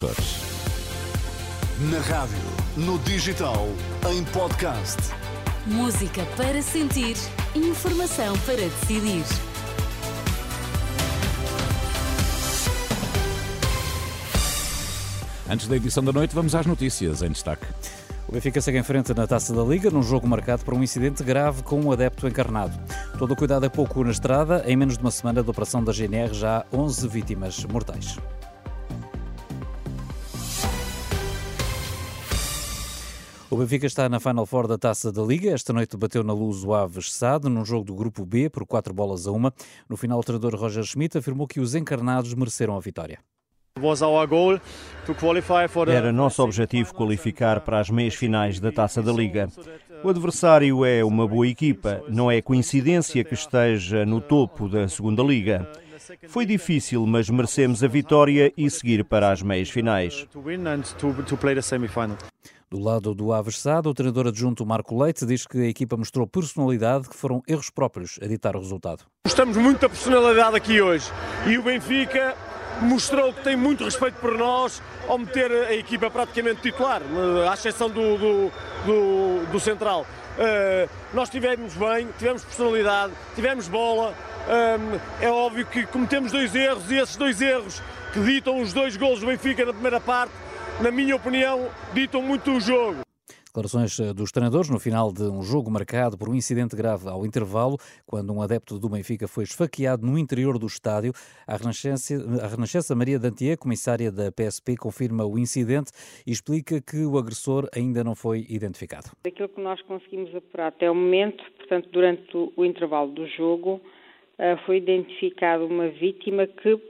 Na rádio, no digital, em podcast. Música para sentir, informação para decidir. Antes da edição da noite, vamos às notícias em destaque. O Benfica segue em frente na Taça da Liga, num jogo marcado por um incidente grave com um adepto encarnado. Todo o cuidado é pouco na estrada. Em menos de uma semana de operação da GNR, já há 11 vítimas mortais. O Benfica está na Final Four da Taça da Liga. Esta noite bateu na luz o Aves Sade, num jogo do Grupo B, por 4 bolas a uma. No final, o treinador Roger Schmidt afirmou que os encarnados mereceram a vitória. Era nosso objetivo qualificar para as meias finais da Taça da Liga. O adversário é uma boa equipa, não é coincidência que esteja no topo da Segunda Liga. Foi difícil, mas merecemos a vitória e seguir para as meias finais. Do lado do Aves Sade, o treinador adjunto Marco Leite diz que a equipa mostrou personalidade, que foram erros próprios a ditar o resultado. Mostramos muita personalidade aqui hoje e o Benfica mostrou que tem muito respeito por nós ao meter a equipa praticamente titular, à exceção do, do, do, do central. Uh, nós tivemos bem, tivemos personalidade, tivemos bola. Um, é óbvio que cometemos dois erros e esses dois erros que ditam os dois gols do Benfica na primeira parte, na minha opinião, ditam muito o jogo. Declarações eh, dos treinadores no final de um jogo marcado por um incidente grave ao intervalo, quando um adepto do Benfica foi esfaqueado no interior do estádio. A Renascença, a Renascença Maria Dantier, comissária da PSP, confirma o incidente e explica que o agressor ainda não foi identificado. Aquilo que nós conseguimos apurar até o momento, portanto, durante o intervalo do jogo, eh, foi identificada uma vítima que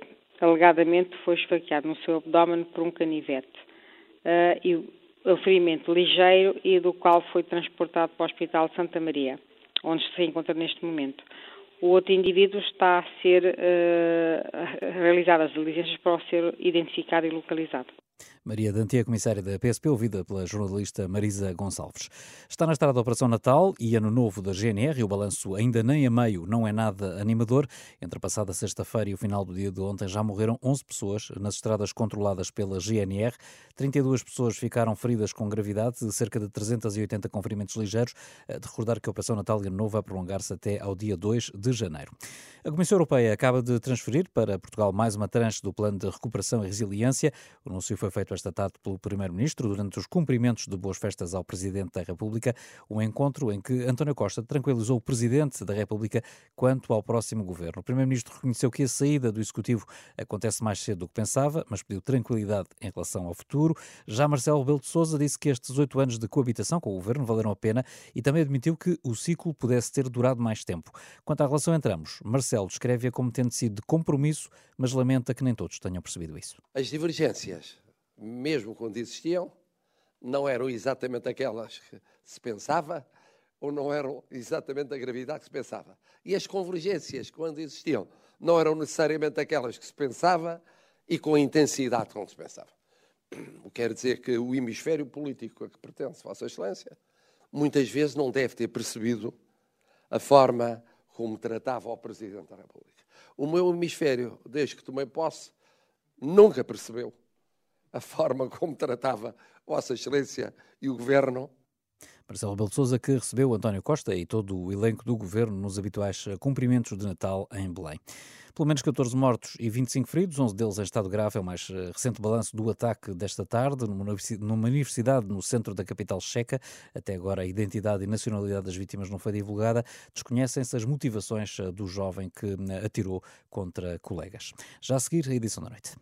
alegadamente foi esfaqueada no seu abdômen por um canivete. Uh, e o ferimento ligeiro e do qual foi transportado para o Hospital Santa Maria, onde se encontra neste momento. O outro indivíduo está a ser uh, realizadas as diligências para o ser identificado e localizado. Maria Dantia, comissária da PSP, ouvida pela jornalista Marisa Gonçalves. Está na estrada da Operação Natal e Ano Novo da GNR o balanço ainda nem a meio não é nada animador. Entre a passada sexta-feira e o final do dia de ontem já morreram 11 pessoas nas estradas controladas pela GNR. 32 pessoas ficaram feridas com gravidade, cerca de 380 com ferimentos ligeiros. De recordar que a Operação Natal e Ano Novo vai prolongar-se até ao dia 2 de janeiro. A Comissão Europeia acaba de transferir para Portugal mais uma tranche do Plano de Recuperação e Resiliência. O anúncio foi feito esta tarde pelo Primeiro-Ministro durante os cumprimentos de boas festas ao Presidente da República, um encontro em que António Costa tranquilizou o Presidente da República quanto ao próximo governo. O Primeiro-Ministro reconheceu que a saída do Executivo acontece mais cedo do que pensava, mas pediu tranquilidade em relação ao futuro. Já Marcelo Rebelo de Sousa disse que estes oito anos de coabitação com o governo valeram a pena e também admitiu que o ciclo pudesse ter durado mais tempo. Quanto à relação entre ambos, Marcelo descreve-a como tendo sido de compromisso, mas lamenta que nem todos tenham percebido isso. As divergências mesmo quando existiam, não eram exatamente aquelas que se pensava ou não eram exatamente a gravidade que se pensava. E as convergências, quando existiam, não eram necessariamente aquelas que se pensava e com a intensidade como se pensava. O que quer dizer que o hemisfério político a que pertence Vossa Excelência muitas vezes não deve ter percebido a forma como tratava o Presidente da República. O meu hemisfério, desde que tomei posse, nunca percebeu a forma como tratava Vossa Excelência e o Governo. Marcelo Rebelo de Sousa, que recebeu António Costa e todo o elenco do Governo nos habituais cumprimentos de Natal em Belém. Pelo menos 14 mortos e 25 feridos, 11 deles em estado grave. É o mais eh, recente balanço do ataque desta tarde numa universidade no centro da capital checa. Até agora a identidade e nacionalidade das vítimas não foi divulgada. Desconhecem-se as motivações eh, do jovem que eh, atirou contra colegas. Já a seguir, a edição da noite.